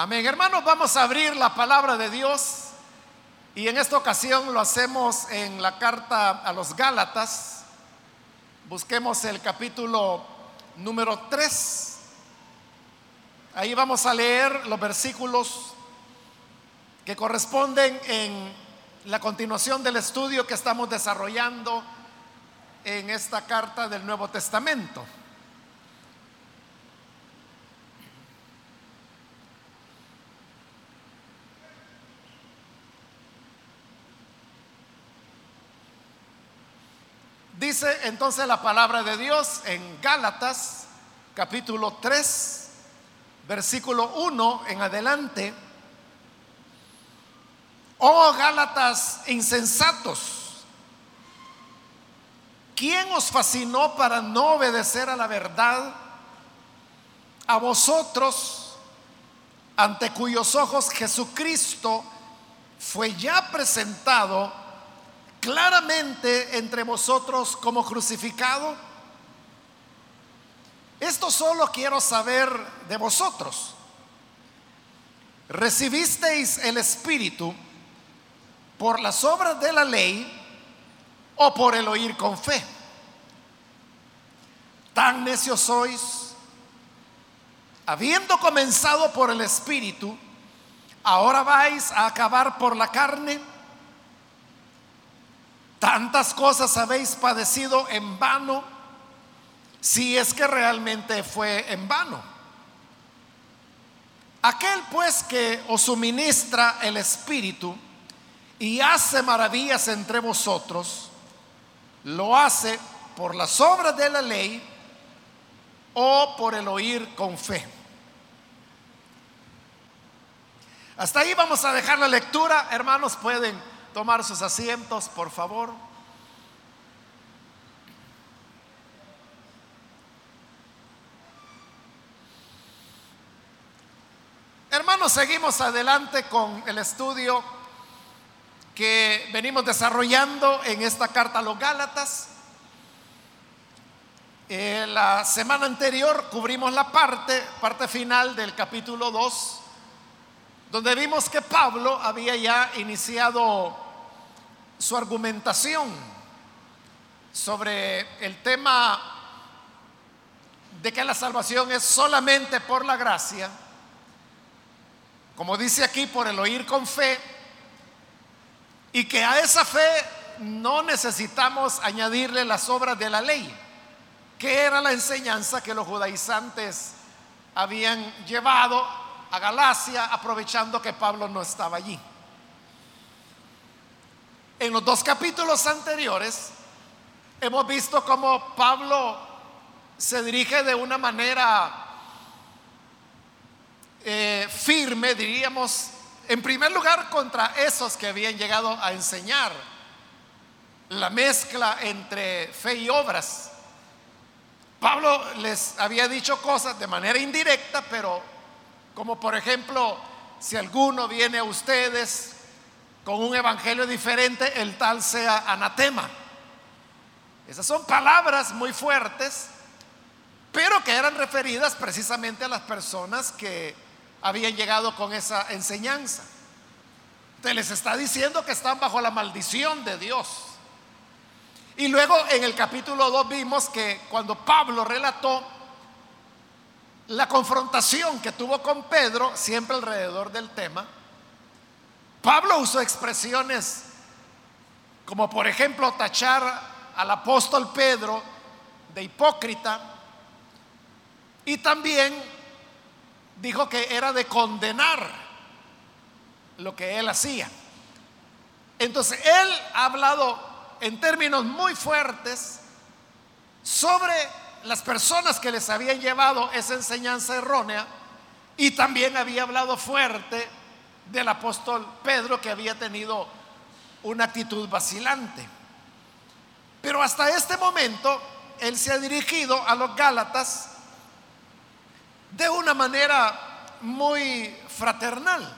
Amén. Hermanos, vamos a abrir la palabra de Dios y en esta ocasión lo hacemos en la carta a los Gálatas. Busquemos el capítulo número 3. Ahí vamos a leer los versículos que corresponden en la continuación del estudio que estamos desarrollando en esta carta del Nuevo Testamento. Dice entonces la palabra de Dios en Gálatas capítulo 3, versículo 1 en adelante. Oh Gálatas insensatos, ¿quién os fascinó para no obedecer a la verdad? A vosotros, ante cuyos ojos Jesucristo fue ya presentado claramente entre vosotros como crucificado? Esto solo quiero saber de vosotros. ¿Recibisteis el Espíritu por las obras de la ley o por el oír con fe? Tan necios sois, habiendo comenzado por el Espíritu, ahora vais a acabar por la carne. Tantas cosas habéis padecido en vano, si es que realmente fue en vano. Aquel pues que os suministra el Espíritu y hace maravillas entre vosotros, lo hace por las obras de la ley o por el oír con fe. Hasta ahí vamos a dejar la lectura. Hermanos, pueden tomar sus asientos, por favor. Hermanos, seguimos adelante con el estudio que venimos desarrollando en esta carta a los Gálatas. Eh, la semana anterior cubrimos la parte, parte final del capítulo 2, donde vimos que Pablo había ya iniciado su argumentación sobre el tema de que la salvación es solamente por la gracia, como dice aquí, por el oír con fe, y que a esa fe no necesitamos añadirle las obras de la ley, que era la enseñanza que los judaizantes habían llevado a Galacia, aprovechando que Pablo no estaba allí. En los dos capítulos anteriores hemos visto cómo Pablo se dirige de una manera eh, firme, diríamos, en primer lugar contra esos que habían llegado a enseñar la mezcla entre fe y obras. Pablo les había dicho cosas de manera indirecta, pero como por ejemplo, si alguno viene a ustedes con un evangelio diferente, el tal sea anatema. Esas son palabras muy fuertes, pero que eran referidas precisamente a las personas que habían llegado con esa enseñanza. Usted les está diciendo que están bajo la maldición de Dios. Y luego en el capítulo 2 vimos que cuando Pablo relató la confrontación que tuvo con Pedro, siempre alrededor del tema, Pablo usó expresiones como por ejemplo tachar al apóstol Pedro de hipócrita y también dijo que era de condenar lo que él hacía. Entonces, él ha hablado en términos muy fuertes sobre las personas que les habían llevado esa enseñanza errónea y también había hablado fuerte del apóstol Pedro que había tenido una actitud vacilante. Pero hasta este momento él se ha dirigido a los Gálatas de una manera muy fraternal.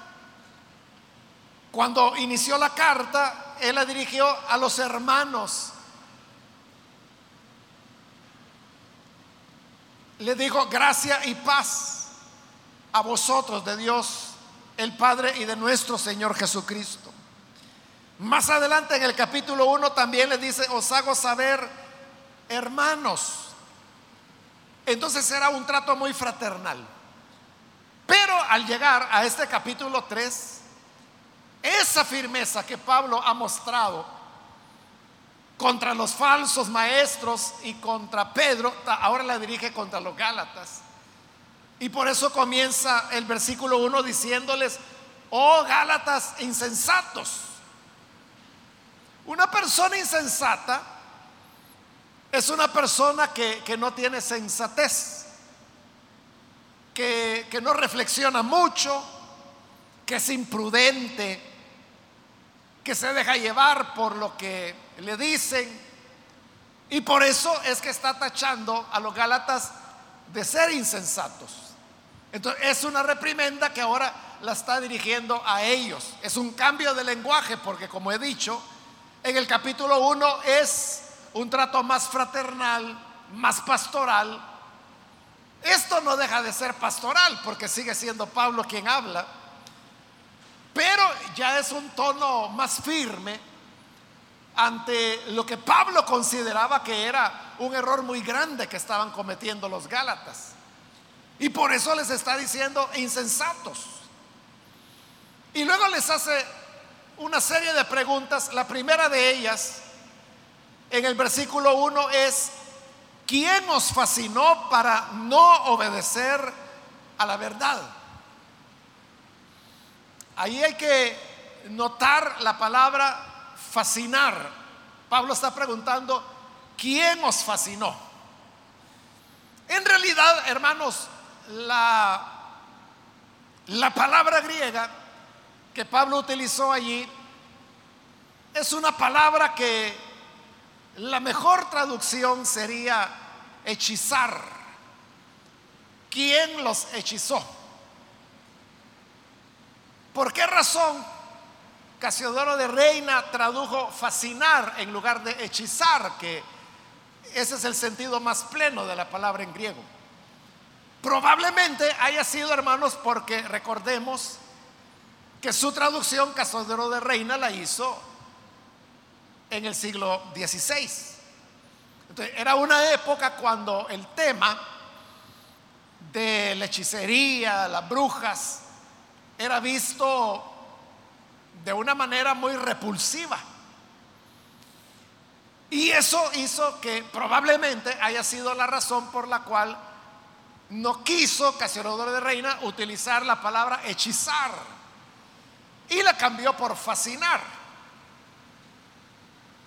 Cuando inició la carta, él la dirigió a los hermanos. Le dijo gracia y paz a vosotros de Dios el Padre y de nuestro Señor Jesucristo. Más adelante en el capítulo 1 también le dice, os hago saber, hermanos. Entonces era un trato muy fraternal. Pero al llegar a este capítulo 3, esa firmeza que Pablo ha mostrado contra los falsos maestros y contra Pedro, ahora la dirige contra los Gálatas. Y por eso comienza el versículo 1 diciéndoles, oh Gálatas insensatos. Una persona insensata es una persona que, no tiene sensatez, que, que no reflexiona mucho, que es imprudente, que se deja llevar por lo que le dicen. Y por eso es que está tachando a los Gálatas de ser insensatos. Entonces es una reprimenda que ahora la está dirigiendo a ellos. Es un cambio de lenguaje porque como he dicho, en el capítulo 1 es un trato más fraternal, más pastoral. Esto no deja de ser pastoral porque sigue siendo Pablo quien habla, pero ya es un tono más firme ante lo que Pablo consideraba que era un error muy grande que estaban cometiendo los Gálatas. Y por eso les está diciendo insensatos. Y luego les hace una serie de preguntas. La primera de ellas, en el versículo 1, es, ¿quién os fascinó para no obedecer a la verdad? Ahí hay que notar la palabra fascinar. Pablo está preguntando, ¿quién os fascinó? En realidad, hermanos, la, la palabra griega que Pablo utilizó allí es una palabra que la mejor traducción sería hechizar. ¿Quién los hechizó? ¿Por qué razón Casiodoro de Reina tradujo fascinar en lugar de hechizar, que ese es el sentido más pleno de la palabra en griego? Probablemente haya sido, hermanos, porque recordemos que su traducción, Casodero de Reina, la hizo en el siglo XVI. Entonces, era una época cuando el tema de la hechicería, las brujas, era visto de una manera muy repulsiva. Y eso hizo que probablemente haya sido la razón por la cual no quiso Casiodoro de Reina utilizar la palabra hechizar y la cambió por fascinar.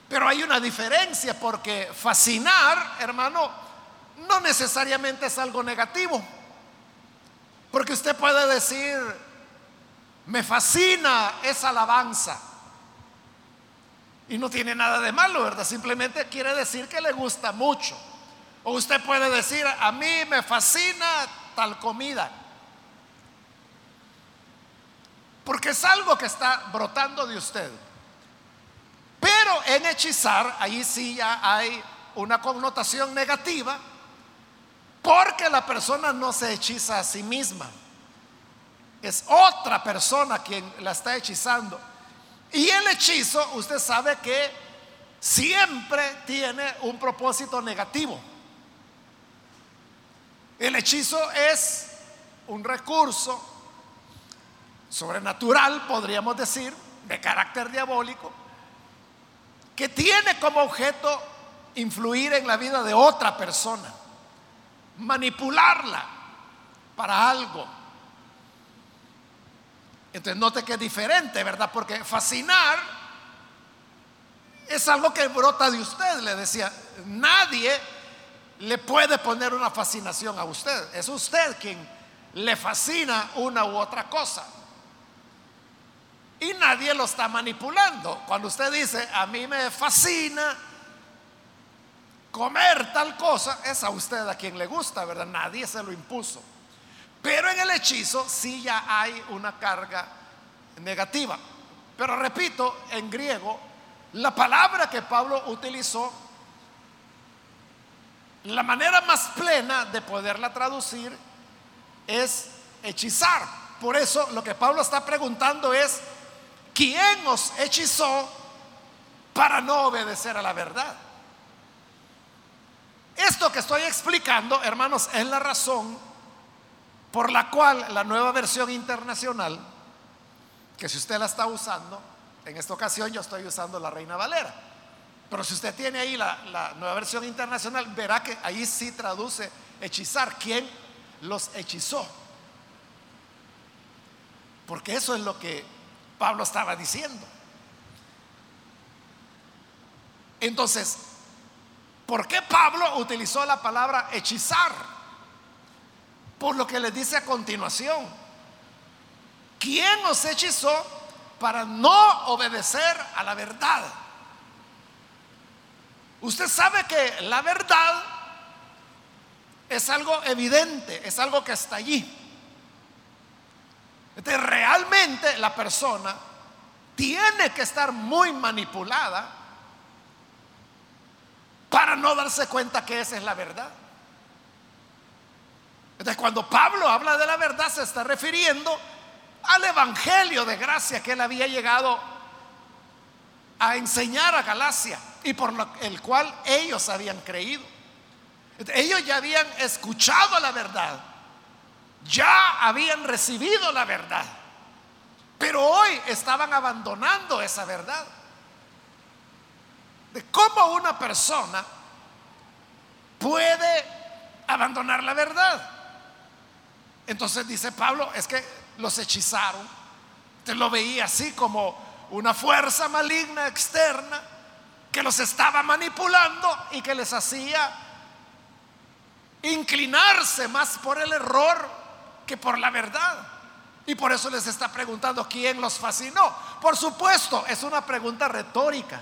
Pero hay una diferencia porque fascinar, hermano, no necesariamente es algo negativo. Porque usted puede decir, me fascina esa alabanza. Y no tiene nada de malo, ¿verdad? Simplemente quiere decir que le gusta mucho. O usted puede decir, a mí me fascina tal comida. Porque es algo que está brotando de usted. Pero en hechizar, ahí sí ya hay una connotación negativa, porque la persona no se hechiza a sí misma. Es otra persona quien la está hechizando. Y el hechizo, usted sabe que siempre tiene un propósito negativo. El hechizo es un recurso sobrenatural, podríamos decir, de carácter diabólico, que tiene como objeto influir en la vida de otra persona, manipularla para algo. Entonces note que es diferente, ¿verdad? Porque fascinar es algo que brota de usted, le decía. Nadie le puede poner una fascinación a usted. Es usted quien le fascina una u otra cosa. Y nadie lo está manipulando. Cuando usted dice, a mí me fascina comer tal cosa, es a usted a quien le gusta, ¿verdad? Nadie se lo impuso. Pero en el hechizo sí ya hay una carga negativa. Pero repito, en griego, la palabra que Pablo utilizó la manera más plena de poderla traducir es hechizar, Por eso lo que Pablo está preguntando es, ¿quién os hechizó para no obedecer a la verdad? Esto que estoy explicando, hermanos, es la razón por la cual la nueva versión internacional, que si usted la está usando, en esta ocasión yo estoy usando la Reina Valera, pero si usted tiene ahí la, nueva versión internacional, verá que ahí sí traduce hechizar, ¿quién los hechizó? Porque eso es lo que Pablo estaba diciendo. Entonces, ¿por qué Pablo utilizó la palabra hechizar? Por lo que les dice a continuación. ¿Quién os hechizó para no obedecer a la verdad? Usted sabe que la verdad es algo evidente, es algo que está allí. Entonces, realmente la persona tiene que estar muy manipulada para no darse cuenta que esa es la verdad. Entonces, cuando Pablo habla de la verdad, se está refiriendo al Evangelio de gracia que él había llegado a enseñar a Galacia y por el cual ellos habían creído. Ellos ya habían escuchado la verdad ya habían recibido la verdad, pero hoy estaban abandonando esa verdad. De cómo una persona puede abandonar la verdad. Entonces dice Pablo, es que los hechizaron. Usted lo veía así como una fuerza maligna externa que los estaba manipulando y que les hacía inclinarse más por el error que por la verdad. Y por eso les está preguntando quién los fascinó. Por supuesto, es una pregunta retórica.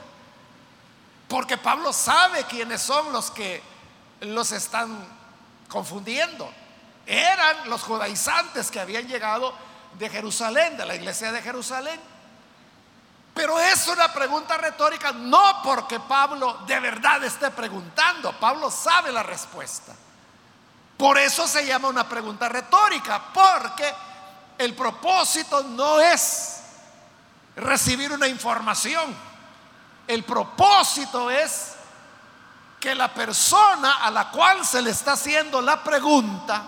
Porque Pablo sabe quiénes son los que los están confundiendo. Eran los judaizantes que habían llegado de Jerusalén, de la iglesia de Jerusalén. Pero es una pregunta retórica, no porque Pablo de verdad esté preguntando, Pablo sabe la respuesta. Por eso se llama una pregunta retórica, porque el propósito no es recibir una información. El propósito es que la persona a la cual se le está haciendo la pregunta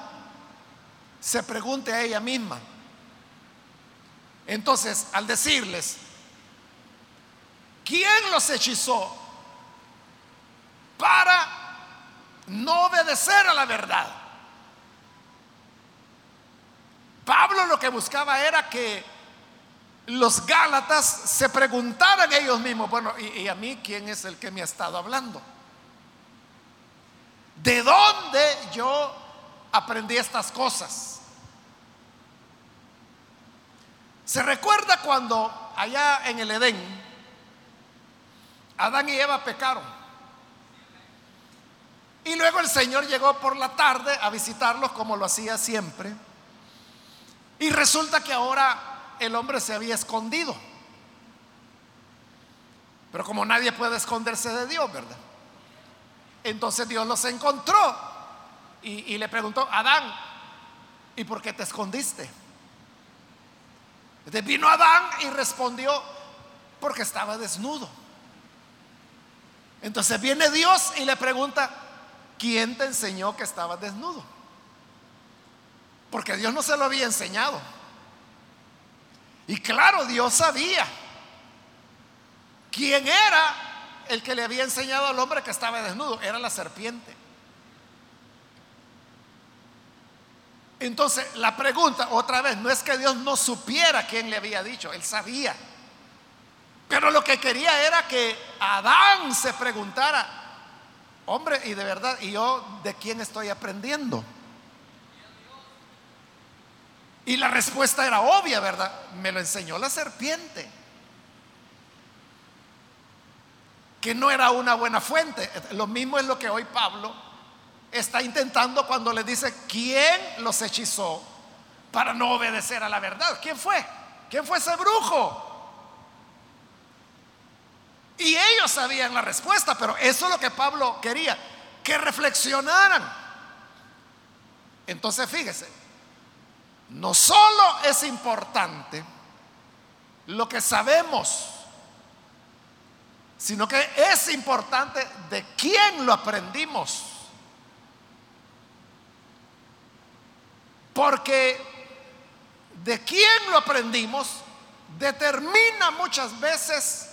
se pregunte a ella misma. Entonces, al decirles, ¿quién los hechizó para no obedecer a la verdad? Pablo lo que buscaba era que los Gálatas se preguntaran ellos mismos, bueno, ¿y, a mí quién es el que me ha estado hablando? ¿De dónde yo aprendí estas cosas? ¿Se recuerda cuando allá en el Edén, Adán y Eva pecaron? Y luego el Señor llegó por la tarde a visitarlos como lo hacía siempre. Y resulta que ahora el hombre se había escondido. Pero como nadie puede esconderse de Dios, ¿verdad? Entonces Dios los encontró y, le preguntó, Adán, ¿y por qué te escondiste? Vino Adán y respondió, porque estaba desnudo. Entonces viene Dios y le pregunta, ¿quién te enseñó que estaba desnudo? Porque Dios no se lo había enseñado. Y claro, Dios sabía quién era el que le había enseñado al hombre que estaba desnudo. Era la serpiente. Entonces, la pregunta, otra vez, no es que Dios no supiera quién le había dicho, él sabía. Pero lo que quería era que Adán se preguntara, hombre, y de verdad, ¿y yo de quién estoy aprendiendo? Y la respuesta era obvia, ¿verdad? Me lo enseñó la serpiente. Que no era una buena fuente. Lo mismo es lo que hoy Pablo está intentando cuando le dice, ¿quién los hechizó para no obedecer a la verdad? ¿Quién fue? ¿Quién fue ese brujo? Y ellos sabían la respuesta, pero eso es lo que Pablo quería, que reflexionaran. Entonces fíjese, no solo es importante lo que sabemos, sino que es importante de quién lo aprendimos. Porque de quién lo aprendimos determina muchas veces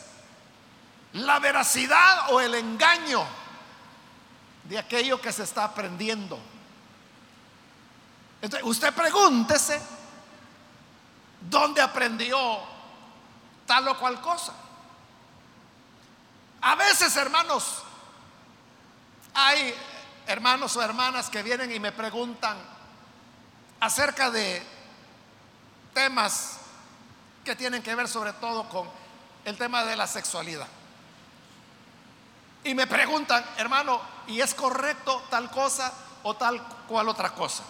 la veracidad o el engaño de aquello que se está aprendiendo. Entonces, usted pregúntese dónde aprendió tal o cual cosa. A veces, hermanos, hay hermanos o hermanas que vienen y me preguntan acerca de temas que tienen que ver sobre todo con el tema de la sexualidad. Y me preguntan, hermano, ¿y es correcto tal cosa o tal cual otra cosa?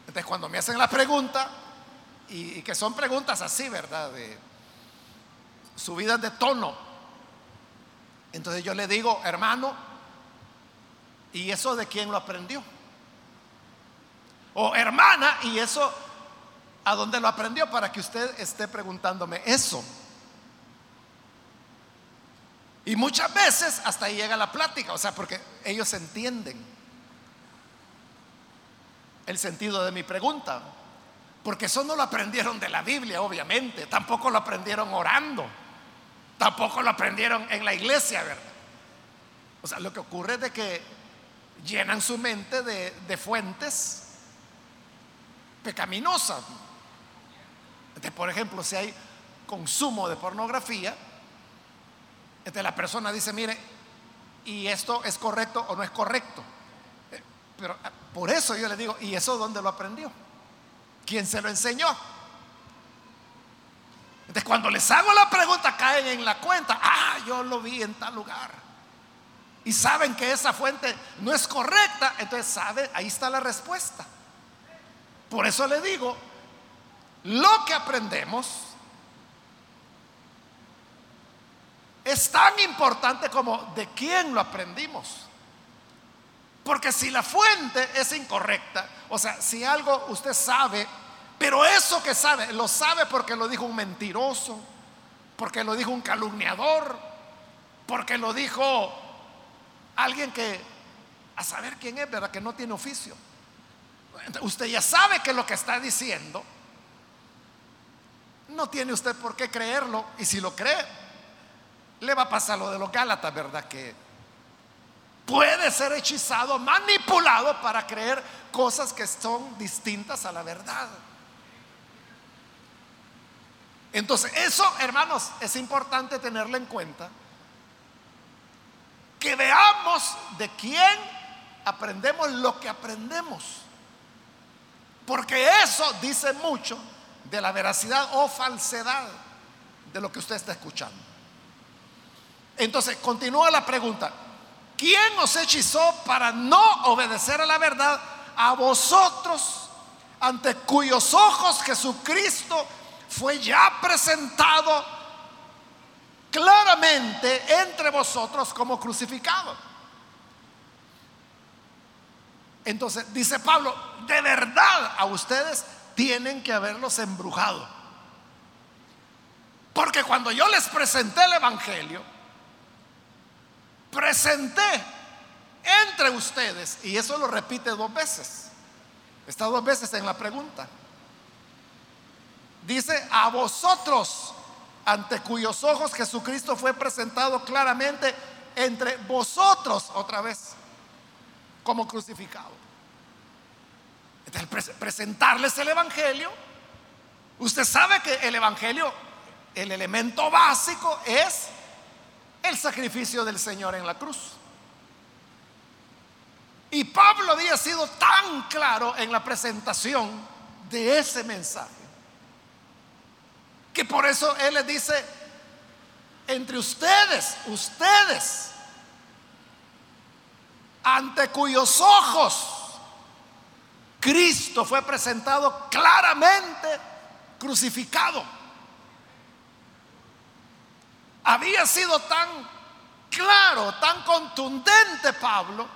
Entonces cuando me hacen la pregunta, y, que son preguntas así, ¿verdad? De subidas de tono, entonces yo le digo, hermano, ¿y eso de quién lo aprendió? O hermana, ¿y eso a dónde lo aprendió? Para que usted esté preguntándome eso. Y muchas veces hasta ahí llega la plática, o sea, porque ellos entienden el sentido de mi pregunta. Porque eso no lo aprendieron de la Biblia, obviamente. Tampoco lo aprendieron orando. Tampoco lo aprendieron en la iglesia, ¿verdad? O sea, lo que ocurre es que llenan su mente de, de fuentes pecaminosas. por ejemplo, si hay consumo de pornografía, entonces la persona dice, mire, ¿y esto es correcto o no es correcto? Eh, pero ah, por eso yo le digo, ¿y eso dónde lo aprendió? ¿Quién se lo enseñó? Entonces cuando les hago la pregunta caen en la cuenta, ah, yo lo vi en tal lugar. Y saben que esa fuente no es correcta, entonces saben, ahí está la respuesta. Por eso le digo, lo que aprendemos es tan importante como de quién lo aprendimos. Porque si la fuente es incorrecta, o sea, si algo usted sabe, pero eso que sabe, lo sabe porque lo dijo un mentiroso, porque lo dijo un calumniador, porque lo dijo alguien que, a saber quién es, ¿verdad? Que no tiene oficio. Usted ya sabe que lo que está diciendo, no tiene usted por qué creerlo, y si lo cree, le va a pasar lo de los Gálatas, ¿verdad? Que puede ser hechizado, manipulado para creer cosas que son distintas a la verdad. Entonces, eso, hermanos, es importante tenerlo en cuenta. Que veamos de quién aprendemos lo que aprendemos. Porque eso dice mucho de la veracidad o falsedad de lo que usted está escuchando. Entonces, continúa la pregunta. ¿Quién os hechizó para no obedecer a la verdad? A vosotros, ante cuyos ojos Jesucristo fue ya presentado claramente entre vosotros como crucificado. Entonces, dice Pablo, de verdad a ustedes tienen que haberlos embrujado. Porque cuando yo les presenté el Evangelio, presenté entre ustedes, y eso lo repite dos veces, está dos veces en la pregunta. Dice, a vosotros, ante cuyos ojos Jesucristo fue presentado claramente entre vosotros otra vez, como crucificado. Presentarles el Evangelio, usted sabe que el Evangelio, el elemento básico es el sacrificio del Señor en la cruz. Y Pablo había sido tan claro en la presentación de ese mensaje, que por eso Él le dice, entre ustedes, ustedes, ante cuyos ojos Cristo fue presentado claramente crucificado había sido tan claro, tan contundente Pablo,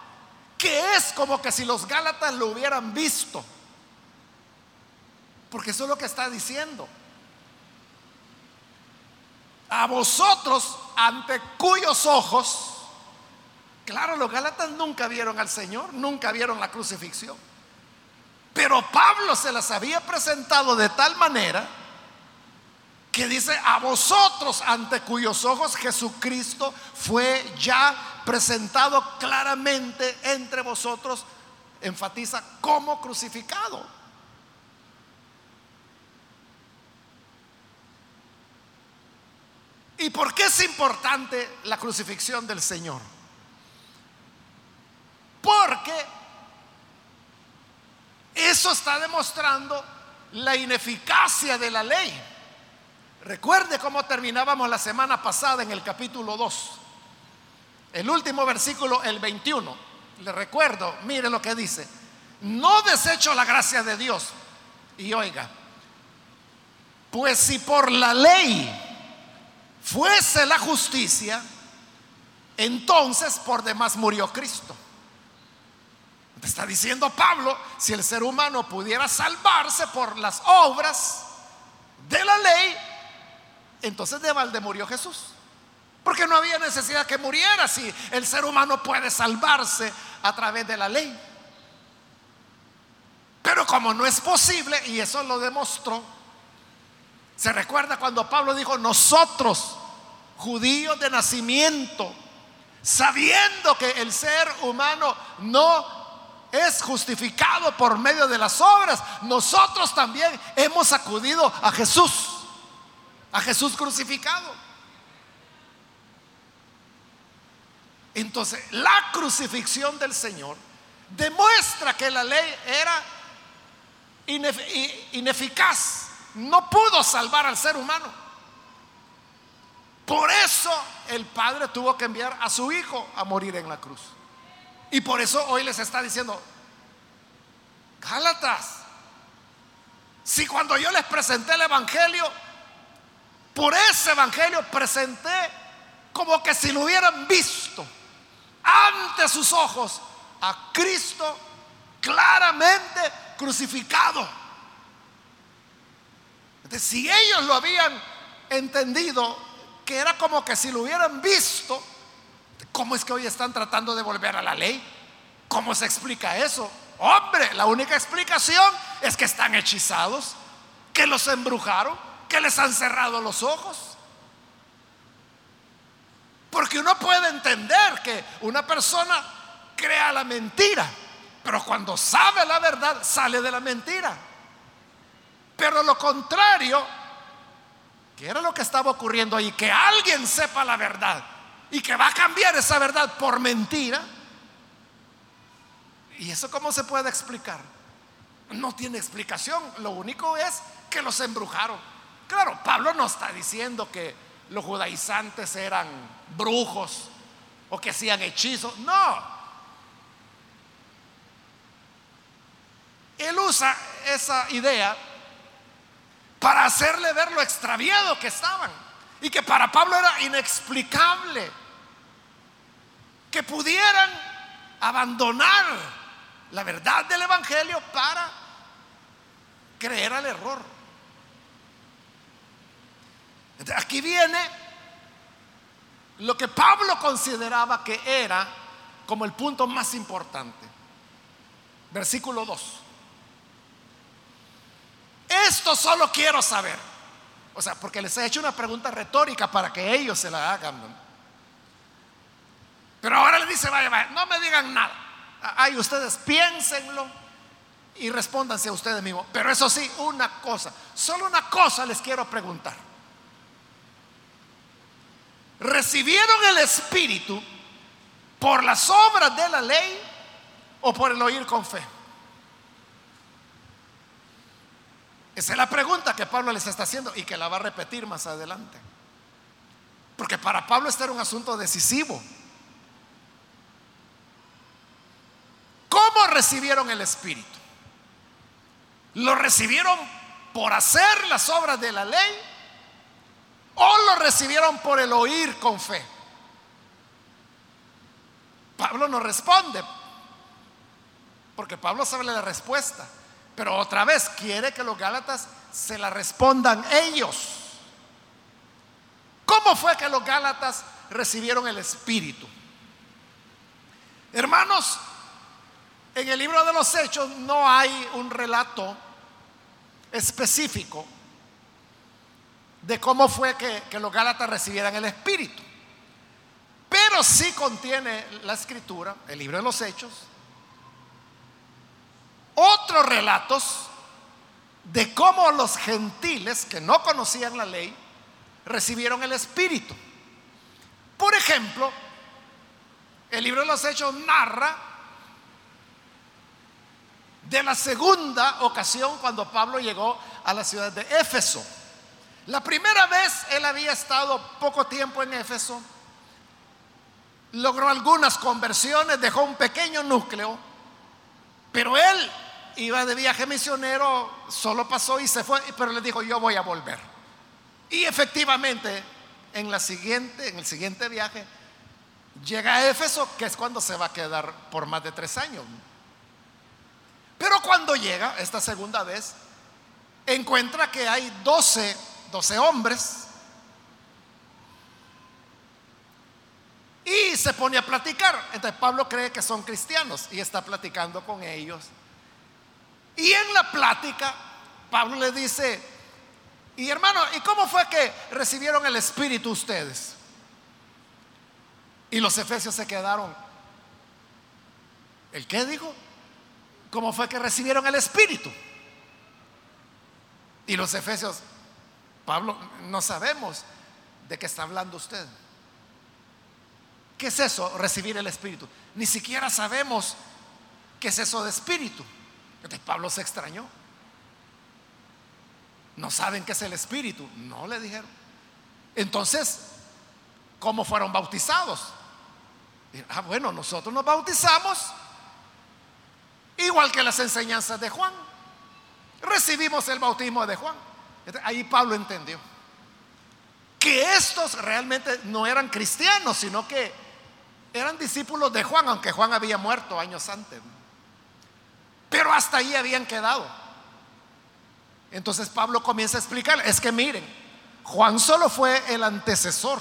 que es como que si los Gálatas lo hubieran visto. Porque eso es lo que está diciendo. A vosotros ante cuyos ojos, claro, los Gálatas nunca vieron al Señor, nunca vieron la crucifixión. Pero Pablo se las había presentado de tal manera que dice, a vosotros ante cuyos ojos Jesucristo fue ya presentado claramente entre vosotros, enfatiza como crucificado. ¿Y por qué es importante la crucifixión del Señor? Porque eso está demostrando la ineficacia de la ley. Recuerde cómo terminábamos la semana pasada en el capítulo 2. El último versículo, el 21. Le recuerdo, mire lo que dice. No desecho la gracia de Dios. Y oiga, pues si por la ley fuese la justicia, entonces por demás murió Cristo. Está diciendo Pablo, si el ser humano pudiera salvarse por las obras de la ley, entonces de balde murió Jesús. Porque no había necesidad que muriera si el ser humano puede salvarse a través de la ley. Pero como no es posible, y eso lo demostró, se recuerda cuando Pablo dijo, nosotros, judíos de nacimiento, sabiendo que el ser humano no es justificado por medio de las obras, nosotros también hemos acudido a Jesús, a Jesús crucificado. Entonces, la crucifixión del Señor demuestra que la ley era ineficaz, no pudo salvar al ser humano. Por eso el Padre tuvo que enviar a su Hijo a morir en la cruz. Y por eso hoy les está diciendo, Gálatas, si cuando yo les presenté el Evangelio, por ese Evangelio presenté como que si lo hubieran visto ante sus ojos a Cristo claramente crucificado. Entonces, si ellos lo habían entendido, que era como que si lo hubieran visto, ¿cómo es que hoy están tratando de volver a la ley? ¿Cómo se explica eso? Hombre, la única explicación es que están hechizados, que los embrujaron, que les han cerrado los ojos. Porque uno puede entender que una persona crea la mentira, pero cuando sabe la verdad sale de la mentira. Pero lo contrario, que era lo que estaba ocurriendo ahí, que alguien sepa la verdad y que va a cambiar esa verdad por mentira. ¿Y eso cómo se puede explicar? No tiene explicación. Lo único es que los embrujaron. Claro, Pablo no está diciendo que los judaizantes eran brujos o que hacían hechizos. No. Él usa esa idea para hacerle ver lo extraviado que estaban y que para Pablo era inexplicable que pudieran abandonar la verdad del Evangelio para creer al error. Aquí viene lo que Pablo consideraba que era como el punto más importante. Versículo 2. Esto solo quiero saber. O sea, porque les he hecho una pregunta retórica para que ellos se la hagan. Pero ahora le dice, vaya, vaya, no me digan nada. Ay, ustedes piénsenlo y respóndanse a ustedes mismos. Pero eso sí, una cosa, solo una cosa les quiero preguntar recibieron el Espíritu por las obras de la ley o por el oír con fe. Esa es la pregunta que Pablo les está haciendo y que la va a repetir más adelante. Porque para Pablo este era un asunto decisivo. ¿Cómo recibieron el Espíritu? ¿Lo recibieron por hacer las obras de la ley o lo recibieron por el oír con fe. Pablo no responde, porque Pablo sabe la respuesta. Pero otra vez quiere que los Gálatas se la respondan ellos. ¿Cómo fue que los Gálatas recibieron el Espíritu? Hermanos, en el libro de los Hechos no hay un relato específico de cómo fue que, los Gálatas recibieran el Espíritu. Pero sí contiene la escritura, el libro de los Hechos, otros relatos de cómo los gentiles que no conocían la ley recibieron el Espíritu. Por ejemplo, el libro de los Hechos narra de la segunda ocasión cuando Pablo llegó a la ciudad de Éfeso. La primera vez él había estado poco tiempo en Éfeso, logró algunas conversiones, dejó un pequeño núcleo, pero él iba de viaje misionero, solo pasó y se fue, pero le dijo, yo voy a volver. Y efectivamente, en, la siguiente, en el siguiente viaje, llega a Éfeso, que es cuando se va a quedar por más de tres años. Pero cuando llega, esta segunda vez, encuentra que hay 12, 12 hombres y se pone a platicar. Entonces Pablo cree que son cristianos y está platicando con ellos. Y en la plática, Pablo le dice, y hermano, ¿y cómo fue que recibieron el Espíritu ustedes? Y los efesios se quedaron. ¿El qué dijo? ¿Cómo fue que recibieron el Espíritu? Y los efesios, Pablo, no sabemos de qué está hablando usted. ¿Qué es eso, recibir el Espíritu? Ni siquiera sabemos qué es eso de Espíritu. Entonces Pablo se extrañó. No saben qué es el Espíritu. No le dijeron. Entonces, ¿cómo fueron bautizados? Ah, bueno, nosotros nos bautizamos igual que las enseñanzas de Juan. Recibimos el bautismo de Juan. Ahí Pablo entendió que estos realmente no eran cristianos, sino que eran discípulos de Juan, aunque Juan había muerto años antes. Pero hasta ahí habían quedado. Entonces Pablo comienza a explicar, es que miren, Juan solo fue el antecesor.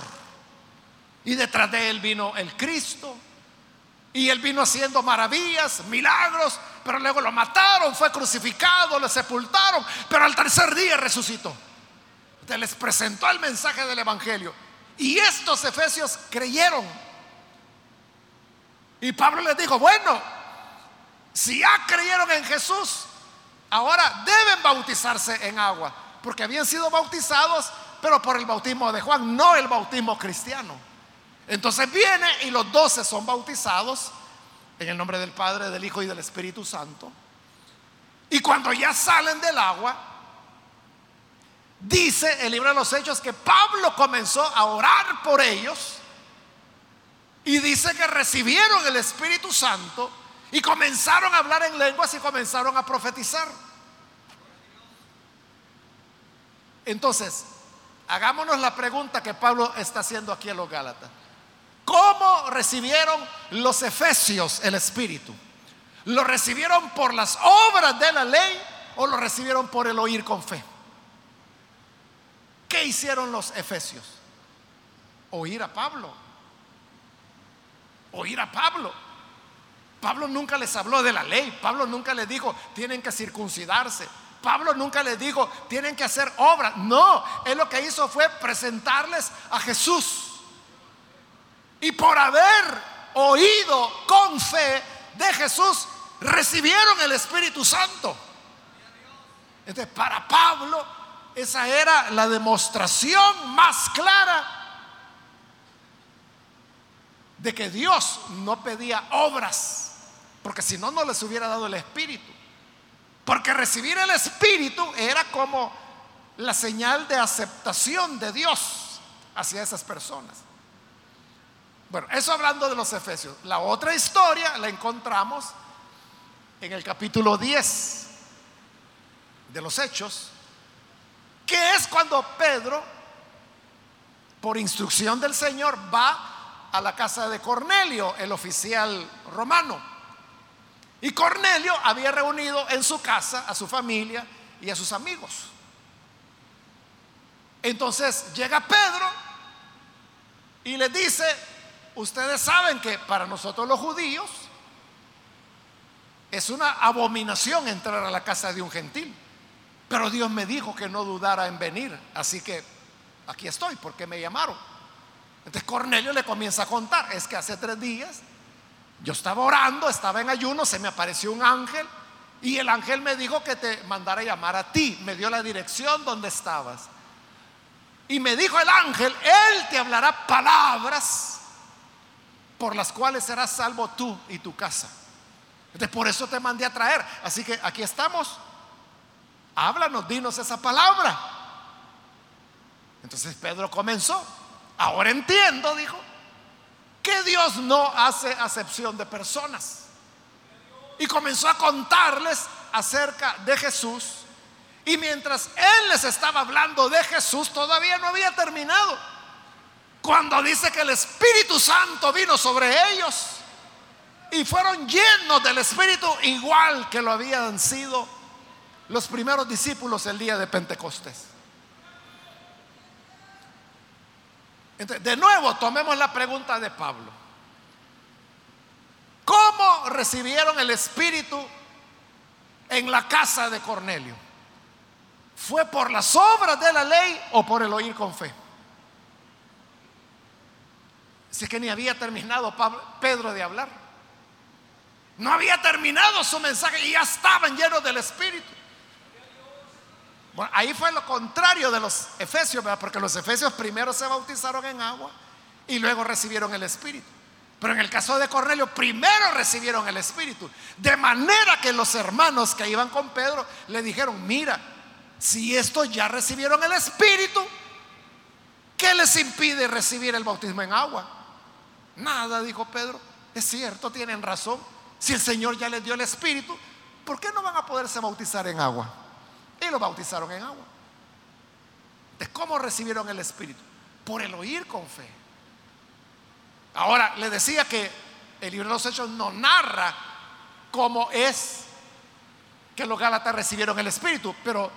Y detrás de él vino el Cristo. Y él vino haciendo maravillas, milagros, pero luego lo mataron, fue crucificado, lo sepultaron, pero al tercer día resucitó. Entonces les presentó el mensaje del Evangelio. Y estos efesios creyeron. Y Pablo les dijo, bueno, si ya creyeron en Jesús, ahora deben bautizarse en agua, porque habían sido bautizados, pero por el bautismo de Juan, no el bautismo cristiano. Entonces viene y los doce son bautizados en el nombre del Padre, del Hijo y del Espíritu Santo. Y cuando ya salen del agua, dice el libro de los Hechos que Pablo comenzó a orar por ellos y dice que recibieron el Espíritu Santo y comenzaron a hablar en lenguas y comenzaron a profetizar. Entonces, hagámonos la pregunta que Pablo está haciendo aquí en los Gálatas. ¿Cómo recibieron los efesios el Espíritu? ¿Lo recibieron por las obras de la ley o lo recibieron por el oír con fe? ¿Qué hicieron los efesios? Oír a Pablo. Oír a Pablo. Pablo nunca les habló de la ley. Pablo nunca les dijo, tienen que circuncidarse. Pablo nunca les dijo, tienen que hacer obra. No, él lo que hizo fue presentarles a Jesús. Y por haber oído con fe de Jesús, recibieron el Espíritu Santo. Entonces, para Pablo, esa era la demostración más clara de que Dios no pedía obras porque si no, no les hubiera dado el Espíritu. Porque recibir el Espíritu era como la señal de aceptación de Dios hacia esas personas. Bueno, eso hablando de los Efesios. La otra historia la encontramos en el capítulo 10 de los Hechos, que es cuando Pedro, por instrucción del Señor, va a la casa de Cornelio, el oficial romano. Y Cornelio había reunido en su casa a su familia y a sus amigos. Entonces llega Pedro y le dice, ustedes saben que para nosotros los judíos es una abominación entrar a la casa de un gentil. Pero Dios me dijo que no dudara en venir. Así que aquí estoy, porque me llamaron. Entonces Cornelio le comienza a contar, es que hace tres días yo estaba orando, estaba en ayuno, se me apareció un ángel y el ángel me dijo que te mandara llamar a ti, me dio la dirección donde estabas. Y me dijo el ángel, él te hablará palabras por las cuales serás salvo tú y tu casa. Entonces por eso te mandé a traer. Así que aquí estamos. Háblanos, dinos esa palabra. Entonces Pedro comenzó. Ahora entiendo, dijo, que Dios no hace acepción de personas. Y comenzó a contarles acerca de Jesús. Y mientras él les estaba hablando de Jesús, todavía no había terminado. Cuando dice que el Espíritu Santo vino sobre ellos y fueron llenos del Espíritu igual que lo habían sido los primeros discípulos el día de Pentecostés. de nuevo, tomemos la pregunta de Pablo. ¿Cómo recibieron el Espíritu en la casa de Cornelio? ¿Fue por las obras de la ley o por el oír con fe? Si es que ni había terminado Pedro de hablar. No había terminado su mensaje y ya estaban llenos del Espíritu. Bueno, ahí fue lo contrario de los efesios, porque los efesios primero se bautizaron en agua y luego recibieron el Espíritu. Pero en el caso de Cornelio, primero recibieron el Espíritu. De manera que los hermanos que iban con Pedro le dijeron, mira, si estos ya recibieron el Espíritu, ¿qué les impide recibir el bautismo en agua? Nada, dijo Pedro. Es cierto, tienen razón. Si el Señor ya les dio el Espíritu, ¿por qué no van a poderse bautizar en agua? Y lo bautizaron en agua. ¿De cómo recibieron el Espíritu? Por el oír con fe. Ahora, le decía que el libro de los Hechos no narra cómo es que los Gálatas recibieron el Espíritu, pero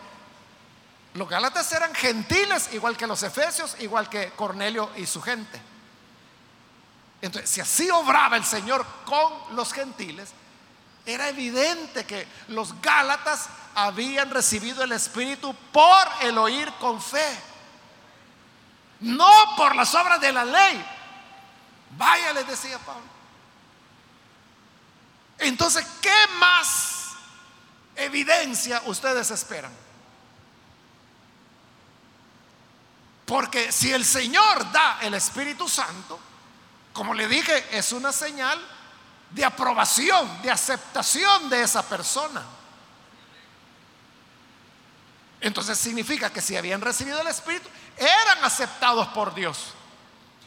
los Gálatas eran gentiles, igual que los Efesios, igual que Cornelio y su gente. Entonces, si así obraba el Señor con los gentiles, era evidente que los Gálatas habían recibido el Espíritu por el oír con fe, no por las obras de la ley. Vaya, les decía Pablo. Entonces, ¿qué más evidencia ustedes esperan? Porque si el Señor da el Espíritu Santo, como le dije, es una señal de aprobación, de aceptación de esa persona. Entonces significa que si habían recibido el Espíritu, eran aceptados por Dios.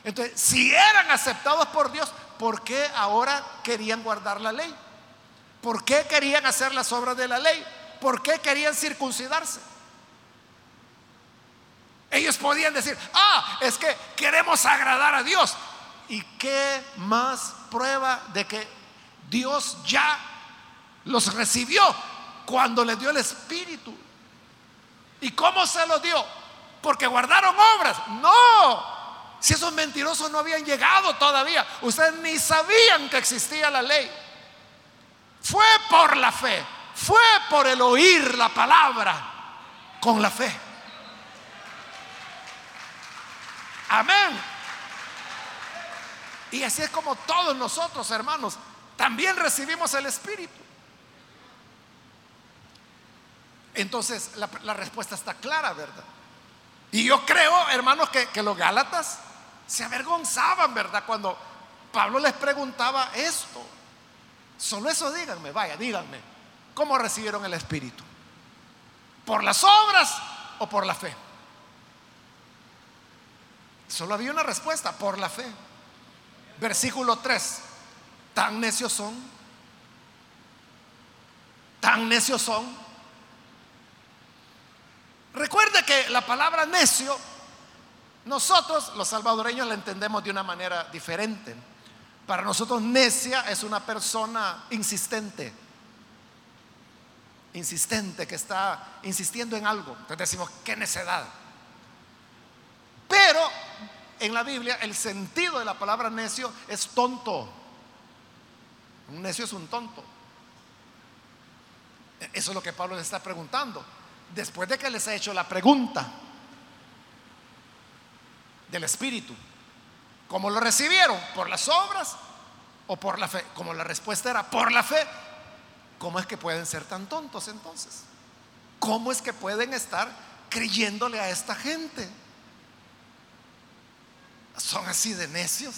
Entonces, si eran aceptados por Dios, ¿por qué ahora querían guardar la ley? ¿Por qué querían hacer las obras de la ley? ¿Por qué querían circuncidarse? Ellos podían decir, ah, es que queremos agradar a Dios. ¿Y qué más prueba de que Dios ya los recibió cuando les dio el Espíritu? ¿Y cómo se los dio? Porque guardaron obras. No. Si esos mentirosos no habían llegado todavía, ustedes ni sabían que existía la ley. Fue por la fe, fue por el oír la palabra con la fe. Amén. Y así es como todos nosotros, hermanos, también recibimos el Espíritu. Entonces, la, respuesta está clara, ¿verdad? Y yo creo, hermanos, que, que los Gálatas se avergonzaban, ¿verdad? Cuando Pablo les preguntaba esto. Solo eso díganme, vaya, díganme, ¿cómo recibieron el Espíritu? ¿Por las obras o por la fe? Solo había una respuesta, por la fe. Versículo 3. Tan necios son. Tan necios son. Recuerde que la palabra necio, nosotros los salvadoreños la entendemos de una manera diferente. Para nosotros necia es una persona insistente, insistente, que está insistiendo en algo. Entonces decimos, qué necedad. Pero en la Biblia el sentido de la palabra necio es tonto. Un necio es un tonto. Eso es lo que Pablo les está preguntando. Después de que les ha hecho la pregunta del Espíritu, ¿cómo lo recibieron? ¿Por las obras o por la fe? Como la respuesta era por la fe, ¿cómo es que pueden ser tan tontos entonces? ¿Cómo es que pueden estar creyéndole a esta gente? Son así de necios,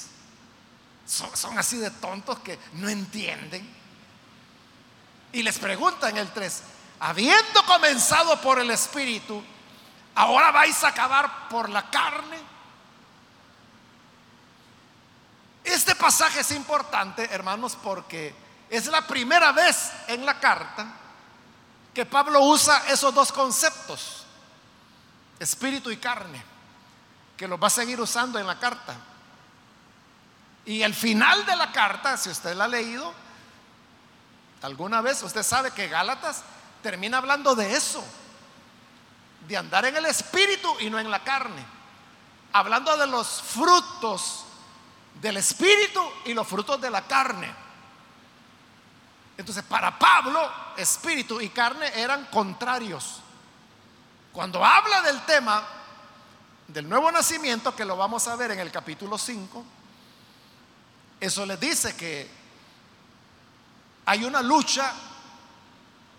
son, así de tontos que no entienden. Y les pregunta en el 3, habiendo comenzado por el Espíritu, ahora vais a acabar por la carne. Este pasaje es importante, hermanos, porque es la primera vez en la carta que Pablo usa esos dos conceptos, espíritu y carne, que los va a seguir usando en la carta. Y el final de la carta, si usted la ha leído, alguna vez usted sabe que Gálatas termina hablando de eso, de andar en el espíritu y no en la carne, hablando de los frutos del espíritu y los frutos de la carne. Entonces, para Pablo, espíritu y carne eran contrarios. Cuando habla del tema del nuevo nacimiento, que lo vamos a ver en el capítulo 5, eso le dice que hay una lucha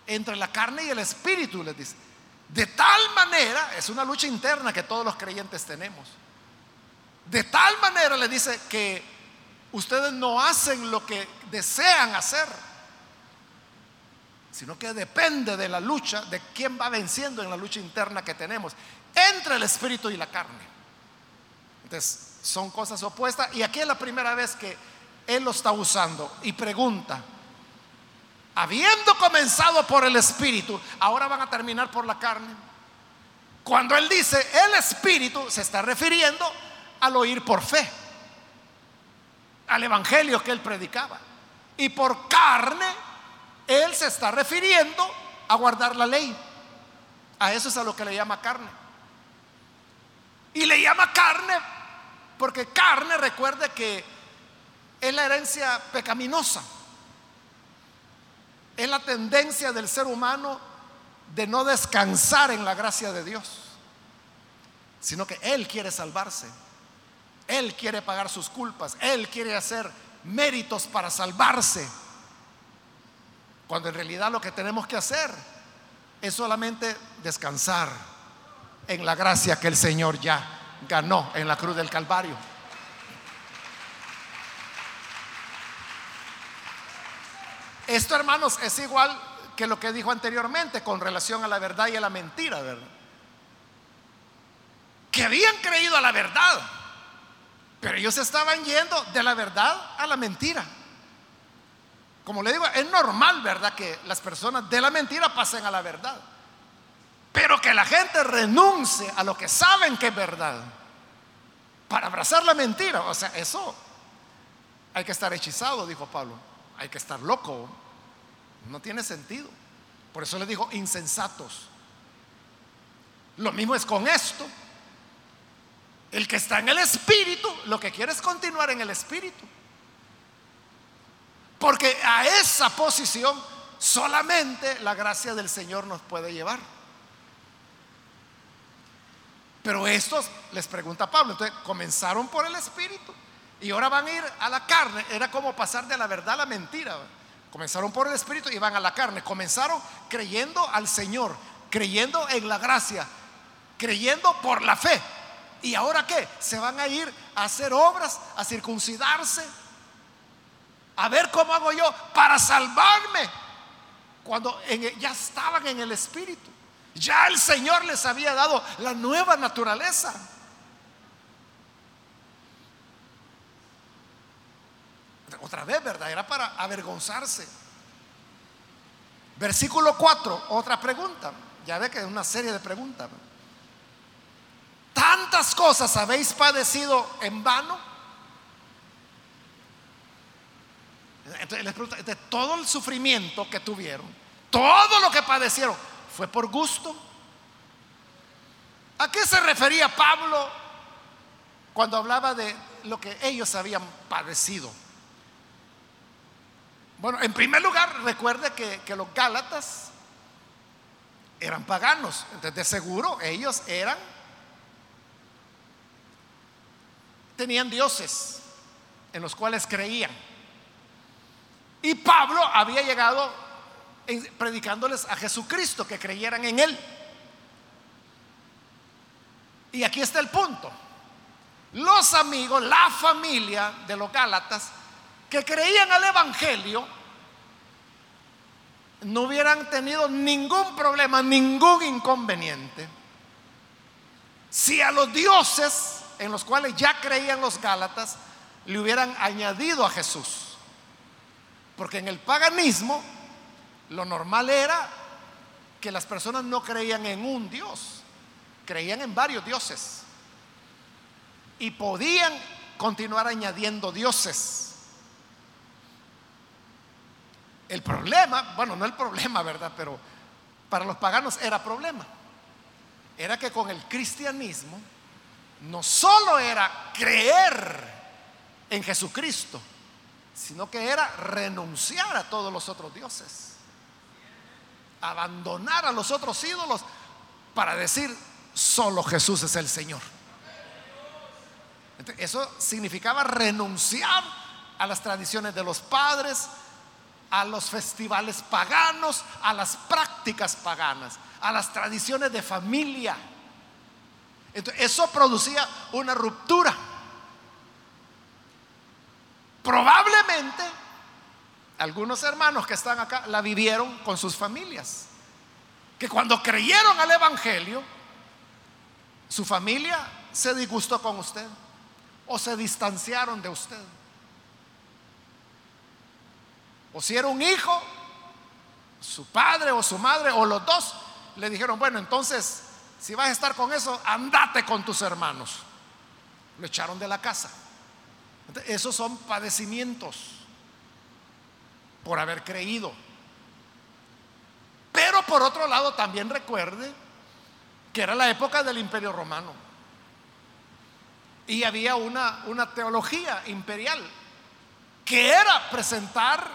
entre la carne y el espíritu, les dice. De tal manera, es una lucha interna que todos los creyentes tenemos. De tal manera le dice que ustedes no hacen lo que desean hacer, sino que depende de la lucha, de quién va venciendo en la lucha interna que tenemos entre el espíritu y la carne. Entonces, son cosas opuestas. Y aquí es la primera vez que él lo está usando y pregunta, habiendo comenzado por el espíritu, ahora van a terminar por la carne. Cuando él dice el espíritu, se está refiriendo al oír por fe, al evangelio que él predicaba. Y por carne, él se está refiriendo a guardar la ley. A eso es a lo que le llama carne. Y le llama carne porque carne, recuerde que es la herencia pecaminosa. Es la tendencia del ser humano de no descansar en la gracia de Dios, sino que Él quiere salvarse. Él quiere pagar sus culpas, Él quiere hacer méritos para salvarse. Cuando en realidad lo que tenemos que hacer es solamente descansar en la gracia que el Señor ya ganó en la cruz del Calvario. Esto, hermanos, es igual que lo que dijo anteriormente con relación a la verdad y a la mentira, ¿verdad? Que habían creído a la verdad, pero ellos estaban yendo de la verdad a la mentira. Como le digo, es normal, ¿verdad? Que las personas de la mentira pasen a la verdad. Pero que la gente renuncie a lo que saben que es verdad para abrazar la mentira. O sea, eso hay que estar hechizado, dijo Pablo. Hay que estar loco. No tiene sentido. Por eso le dijo insensatos. Lo mismo es con esto. El que está en el espíritu, lo que quiere es continuar en el espíritu. Porque a esa posición solamente la gracia del Señor nos puede llevar. Pero estos, les pregunta Pablo, entonces comenzaron por el espíritu y ahora van a ir a la carne. Era como pasar de la verdad a la mentira. Comenzaron por el espíritu y van a la carne. Comenzaron creyendo al Señor, creyendo en la gracia, creyendo por la fe. ¿Y ahora qué? Se van a ir a hacer obras, a circuncidarse, a ver cómo hago yo para salvarme. Cuando ya estaban en el espíritu. Ya el Señor les había dado la nueva naturaleza. Otra vez, ¿verdad? Era para avergonzarse. Versículo 4, otra pregunta. Ya ve que es una serie de preguntas. Tantas cosas habéis padecido en vano. Entonces les pregunto, de todo el sufrimiento que tuvieron, todo lo que padecieron fue por gusto. ¿A qué se refería Pablo cuando hablaba de lo que ellos habían padecido? Bueno, en primer lugar, recuerde que, los Gálatas eran paganos. Entonces, de seguro, ellos eran, tenían dioses en los cuales creían. Y Pablo había llegado predicándoles a Jesucristo, que creyeran en Él. Y aquí está el punto. Los amigos, la familia de los Gálatas, que creían al Evangelio, no hubieran tenido ningún problema, ningún inconveniente, si a los dioses en los cuales ya creían los Gálatas le hubieran añadido a Jesús. Porque en el paganismo lo normal era que las personas no creían en un Dios, creían en varios dioses. Y podían continuar añadiendo dioses. El problema, bueno, no el problema, ¿verdad? Pero para los paganos era problema. Era que con el cristianismo no solo era creer en Jesucristo, sino que era renunciar a todos los otros dioses, abandonar a los otros ídolos para decir, solo Jesús es el Señor. eso significaba renunciar a las tradiciones de los padres, a los festivales paganos, a las prácticas paganas, a las tradiciones de familia. Entonces, eso producía una ruptura Probablemente algunos hermanos que están acá la vivieron con sus familias. Que cuando creyeron al Evangelio, su familia se disgustó con usted o se distanciaron de usted. O si era un hijo, su padre o su madre o los dos le dijeron, bueno, entonces, si vas a estar con eso, andate con tus hermanos. Lo echaron de la casa. Esos son padecimientos por haber creído. Pero por otro lado también recuerde que era la época del imperio romano. Y había una, una teología imperial que era presentar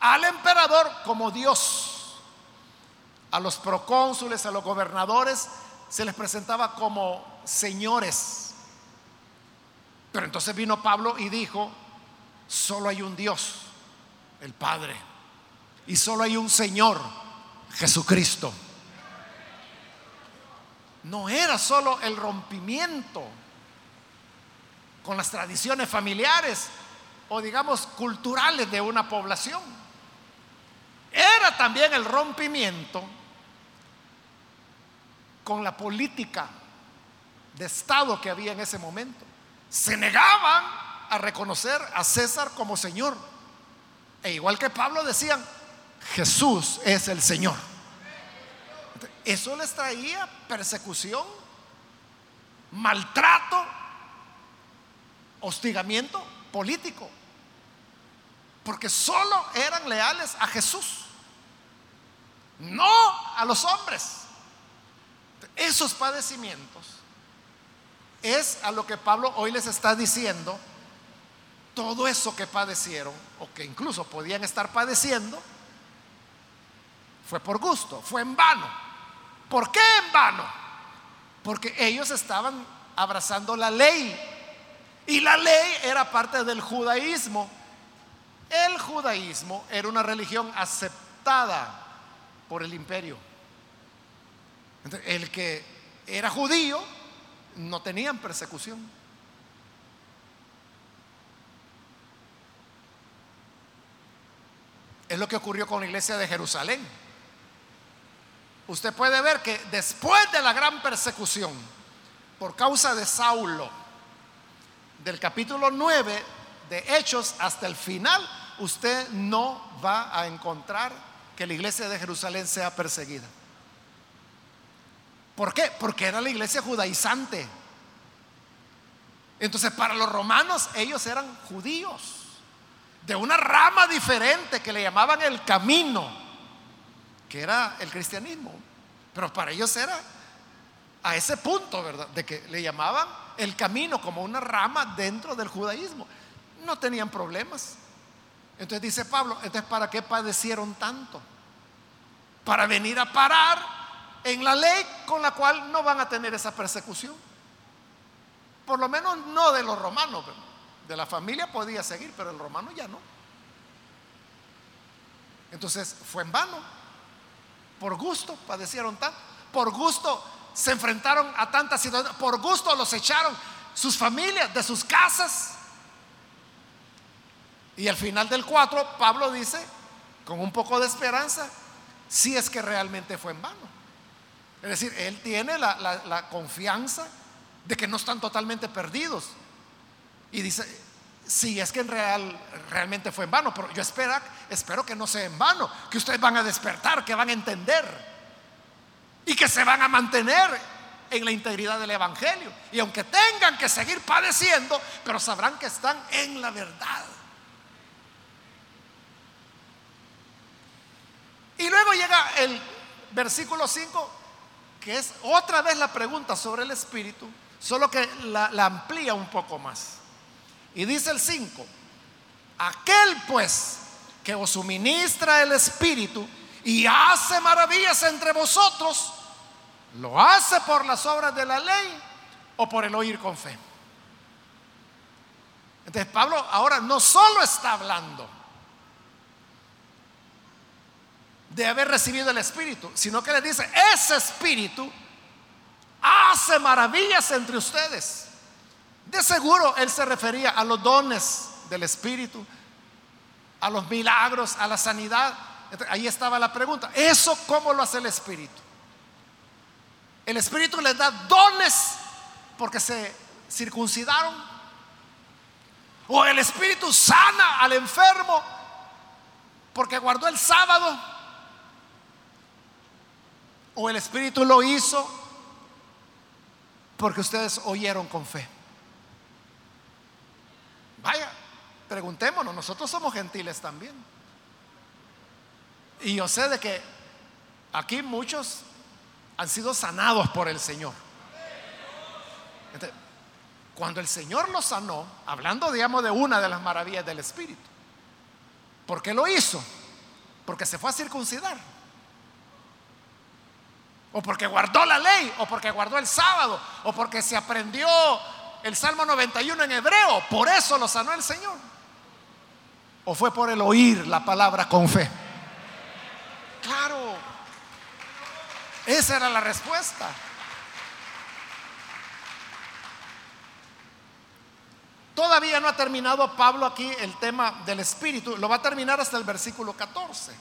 al emperador como Dios. A los procónsules, a los gobernadores, se les presentaba como señores. Pero entonces vino Pablo y dijo, solo hay un Dios, el Padre, y solo hay un Señor, Jesucristo. No era solo el rompimiento con las tradiciones familiares o digamos culturales de una población. Era también el rompimiento con la política de Estado que había en ese momento se negaban a reconocer a César como Señor. E igual que Pablo decían, Jesús es el Señor. Eso les traía persecución, maltrato, hostigamiento político. Porque solo eran leales a Jesús, no a los hombres. Esos padecimientos es a lo que Pablo hoy les está diciendo, todo eso que padecieron, o que incluso podían estar padeciendo, fue por gusto, fue en vano. ¿Por qué en vano? Porque ellos estaban abrazando la ley. Y la ley era parte del judaísmo. El judaísmo era una religión aceptada por el imperio. el que era judío no tenían persecución. Es lo que ocurrió con la iglesia de Jerusalén. Usted puede ver que después de la gran persecución por causa de Saulo, del capítulo 9 de Hechos hasta el final, usted no va a encontrar que la iglesia de Jerusalén sea perseguida. ¿Por qué? Porque era la iglesia judaizante. Entonces para los romanos ellos eran judíos, de una rama diferente que le llamaban el camino. que era el cristianismo. Pero para ellos era a ese punto, ¿verdad? De que le llamaban el camino como una rama dentro del judaísmo. No tenían problemas. Entonces dice Pablo, entonces ¿para qué padecieron tanto? Para venir a parar en la ley con la cual no van a tener esa persecución. Por lo menos no de los romanos. De la familia podía seguir, pero el romano ya no. Entonces fue en vano. Por gusto padecieron tanto. Por gusto se enfrentaron a tantas situaciones. Por gusto los echaron sus familias de sus casas. Y al final del 4, Pablo dice, con un poco de esperanza, si es que realmente fue en vano. Es decir, él tiene la, la confianza de que no están totalmente perdidos. Y dice, si es que en real, realmente fue en vano, pero yo espero, espero que no sea en vano, que ustedes van a despertar, que van a entender y que se van a mantener en la integridad del Evangelio. Y aunque tengan que seguir padeciendo, pero sabrán que están en la verdad. Y luego llega el versículo 5, que es otra vez la pregunta sobre el Espíritu solo que la, amplía un poco más. Y dice el 5, aquel pues que os suministra el Espíritu y hace maravillas entre vosotros, ¿lo hace por las obras de la ley o por el oír con fe? Entonces Pablo ahora no solo está hablando de haber recibido el Espíritu, sino que le dice, ese Espíritu hace maravillas entre ustedes. De seguro él se refería a los dones del Espíritu, a los milagros, a la sanidad. ahí estaba la pregunta. ¿Eso cómo lo hace el Espíritu? El Espíritu les da dones porque se circuncidaron. O el Espíritu sana al enfermo porque guardó el sábado. O el Espíritu lo hizo porque ustedes oyeron con fe. Vaya, preguntémonos, nosotros somos gentiles también. Y yo sé de que aquí muchos han sido sanados por el Señor. cuando el Señor los sanó, hablando digamos de una de las maravillas del Espíritu, ¿por qué lo hizo? Porque se fue a circuncidar o porque guardó la ley, o porque guardó el sábado, o porque se aprendió el Salmo 91 en hebreo, por eso lo sanó el Señor. O fue por el oír la palabra con fe. Claro, esa era la respuesta. Todavía no ha terminado Pablo aquí el tema del Espíritu, lo va a terminar hasta el versículo 14.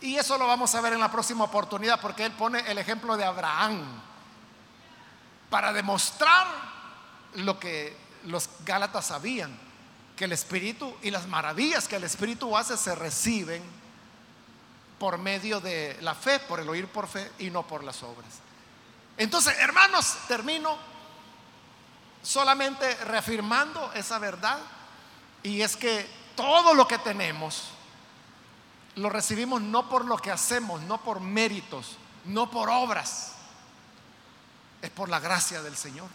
Y eso lo vamos a ver en la próxima oportunidad porque él pone el ejemplo de Abraham para demostrar lo que los Gálatas sabían, que el Espíritu y las maravillas que el Espíritu hace se reciben por medio de la fe, por el oír por fe y no por las obras. Entonces, hermanos, termino solamente reafirmando esa verdad y es que todo lo que tenemos, lo recibimos no por lo que hacemos, no por méritos, no por obras. Es por la gracia del Señor.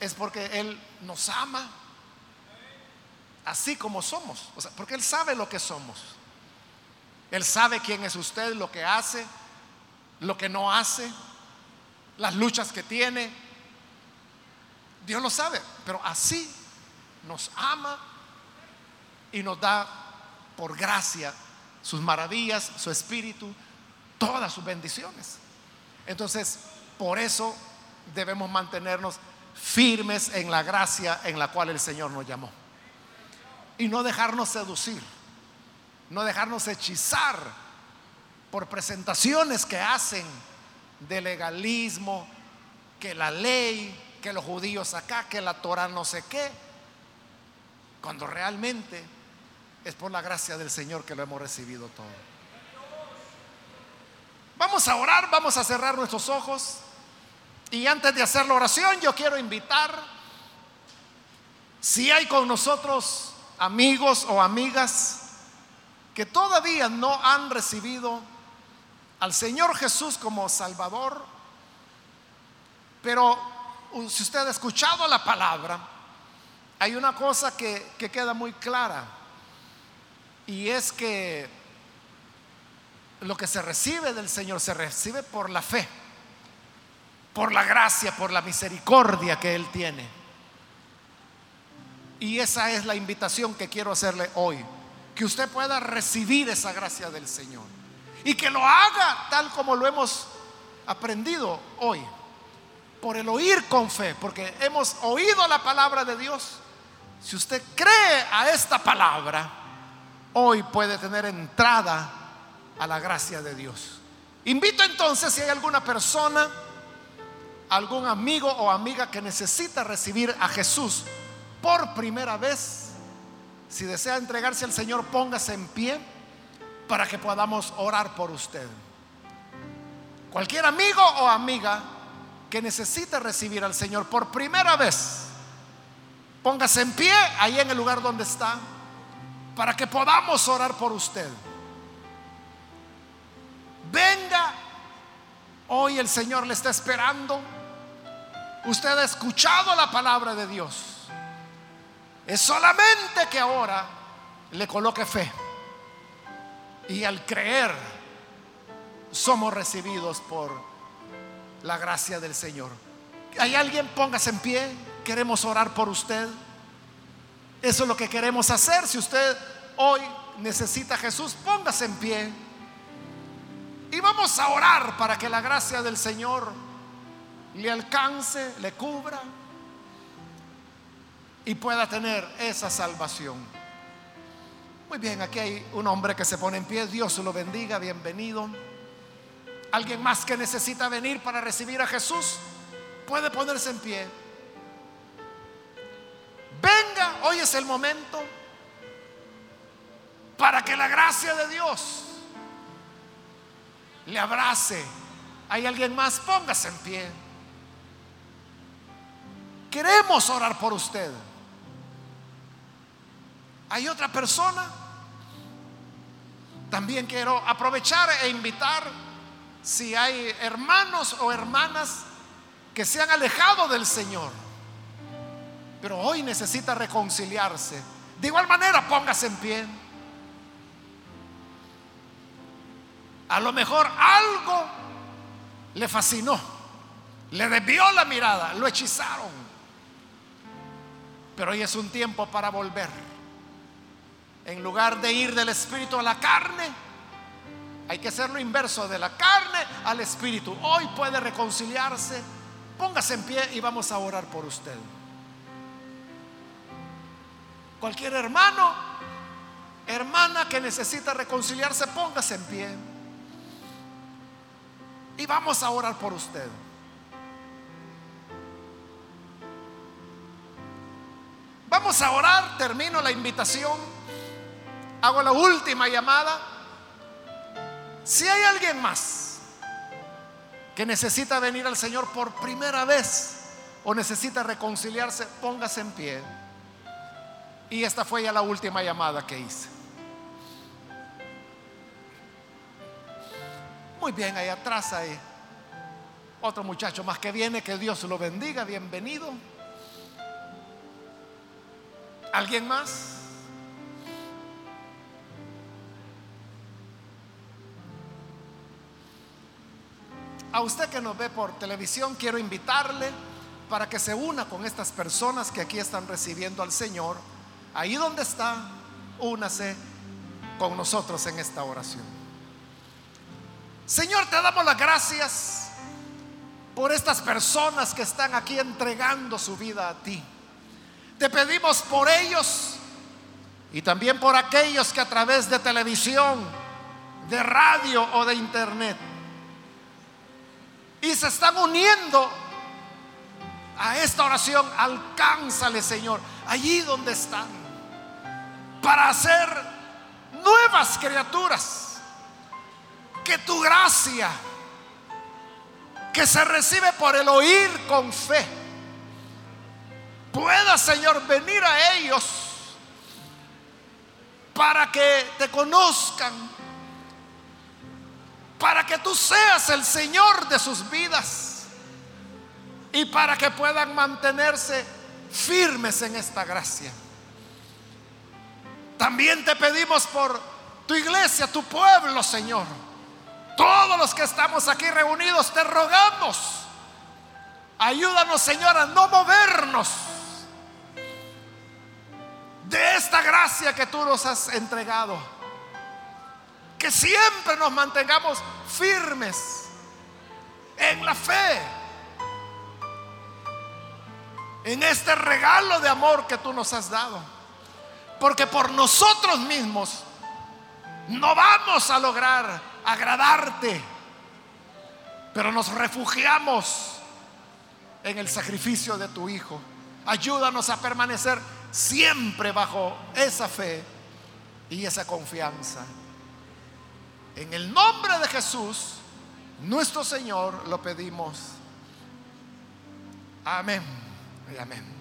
Es porque Él nos ama así como somos. O sea, porque Él sabe lo que somos. Él sabe quién es usted, lo que hace, lo que no hace, las luchas que tiene. Dios lo sabe, pero así nos ama y nos da por gracia sus maravillas, su espíritu, todas sus bendiciones. Entonces, por eso debemos mantenernos firmes en la gracia en la cual el Señor nos llamó. Y no dejarnos seducir, no dejarnos hechizar por presentaciones que hacen de legalismo, que la ley, que los judíos acá, que la Torah no sé qué, cuando realmente es por la gracia del Señor que lo hemos recibido todo. Vamos a orar, vamos a cerrar nuestros ojos. Y antes de hacer la oración, yo quiero invitar, si hay con nosotros amigos o amigas que todavía no han recibido al Señor Jesús como Salvador, pero si usted ha escuchado la palabra, hay una cosa que, que queda muy clara, y es que lo que se recibe del Señor se recibe por la fe, por la gracia, por la misericordia que Él tiene. Y esa es la invitación que quiero hacerle hoy, que usted pueda recibir esa gracia del Señor y que lo haga tal como lo hemos aprendido hoy, por el oír con fe, porque hemos oído la palabra de Dios. Si usted cree a esta palabra, hoy puede tener entrada a la gracia de Dios. Invito entonces si hay alguna persona, algún amigo o amiga que necesita recibir a Jesús por primera vez, si desea entregarse al Señor, póngase en pie para que podamos orar por usted. Cualquier amigo o amiga que necesite recibir al Señor por primera vez, póngase en pie ahí en el lugar donde está para que podamos orar por usted. Venga, hoy el Señor le está esperando. Usted ha escuchado la palabra de Dios. Es solamente que ahora le coloque fe. Y al creer, somos recibidos por la gracia del Señor. ¿Hay alguien? Póngase en pie. Queremos orar por usted. Eso es lo que queremos hacer. Si usted hoy necesita Jesús, póngase en pie. Y vamos a orar para que la gracia del Señor le alcance, le cubra y pueda tener esa salvación. Muy bien, aquí hay un hombre que se pone en pie, Dios lo bendiga, bienvenido. Alguien más que necesita venir para recibir a Jesús, puede ponerse en pie. Venga, hoy es el momento para que la gracia de Dios le abrace. ¿Hay alguien más? Póngase en pie. Queremos orar por usted. ¿Hay otra persona? También quiero aprovechar e invitar si hay hermanos o hermanas que se han alejado del Señor, pero hoy necesita reconciliarse. De igual manera, póngase en pie. A lo mejor algo le fascinó, le desvió la mirada, lo hechizaron. Pero hoy es un tiempo para volver. En lugar de ir del espíritu a la carne, hay que hacer lo inverso, de la carne al espíritu. Hoy puede reconciliarse. Póngase en pie y vamos a orar por usted. Cualquier hermano, hermana que necesita reconciliarse, póngase en pie. Y vamos a orar por usted. Vamos a orar, termino la invitación hago la última llamada. Si hay alguien más que necesita venir al Señor por primera vez o necesita reconciliarse, póngase en pie. Y esta fue ya la última llamada que hice. Muy bien, ahí atrás hay otro muchacho más que viene, que Dios lo bendiga, bienvenido. ¿Alguien más? A usted que nos ve por televisión, quiero invitarle para que se una con estas personas que aquí están recibiendo al Señor. Ahí donde está, únase con nosotros en esta oración. Señor, te damos las gracias por estas personas que están aquí entregando su vida a ti. Te pedimos por ellos y también por aquellos que a través de televisión, de radio o de internet y se están uniendo a esta oración, alcánzale, Señor, allí donde están, para hacer nuevas criaturas. Que tu gracia, que se recibe por el oír con fe, pueda, Señor, venir a ellos para que te conozcan, para que tú seas el Señor de sus vidas y para que puedan mantenerse firmes en esta gracia. También te pedimos por tu iglesia, tu pueblo, Señor. Todos los que estamos aquí reunidos, te rogamos. Ayúdanos, Señor, a no movernos de esta gracia que tú nos has entregado. Que siempre nos mantengamos firmes en la fe, en este regalo de amor que tú nos has dado. Porque por nosotros mismos no vamos a lograr agradarte, pero nos refugiamos en el sacrificio de tu Hijo. Ayúdanos a permanecer siempre bajo esa fe y esa confianza. En el nombre de Jesús, nuestro Señor, lo pedimos. Amén y amén.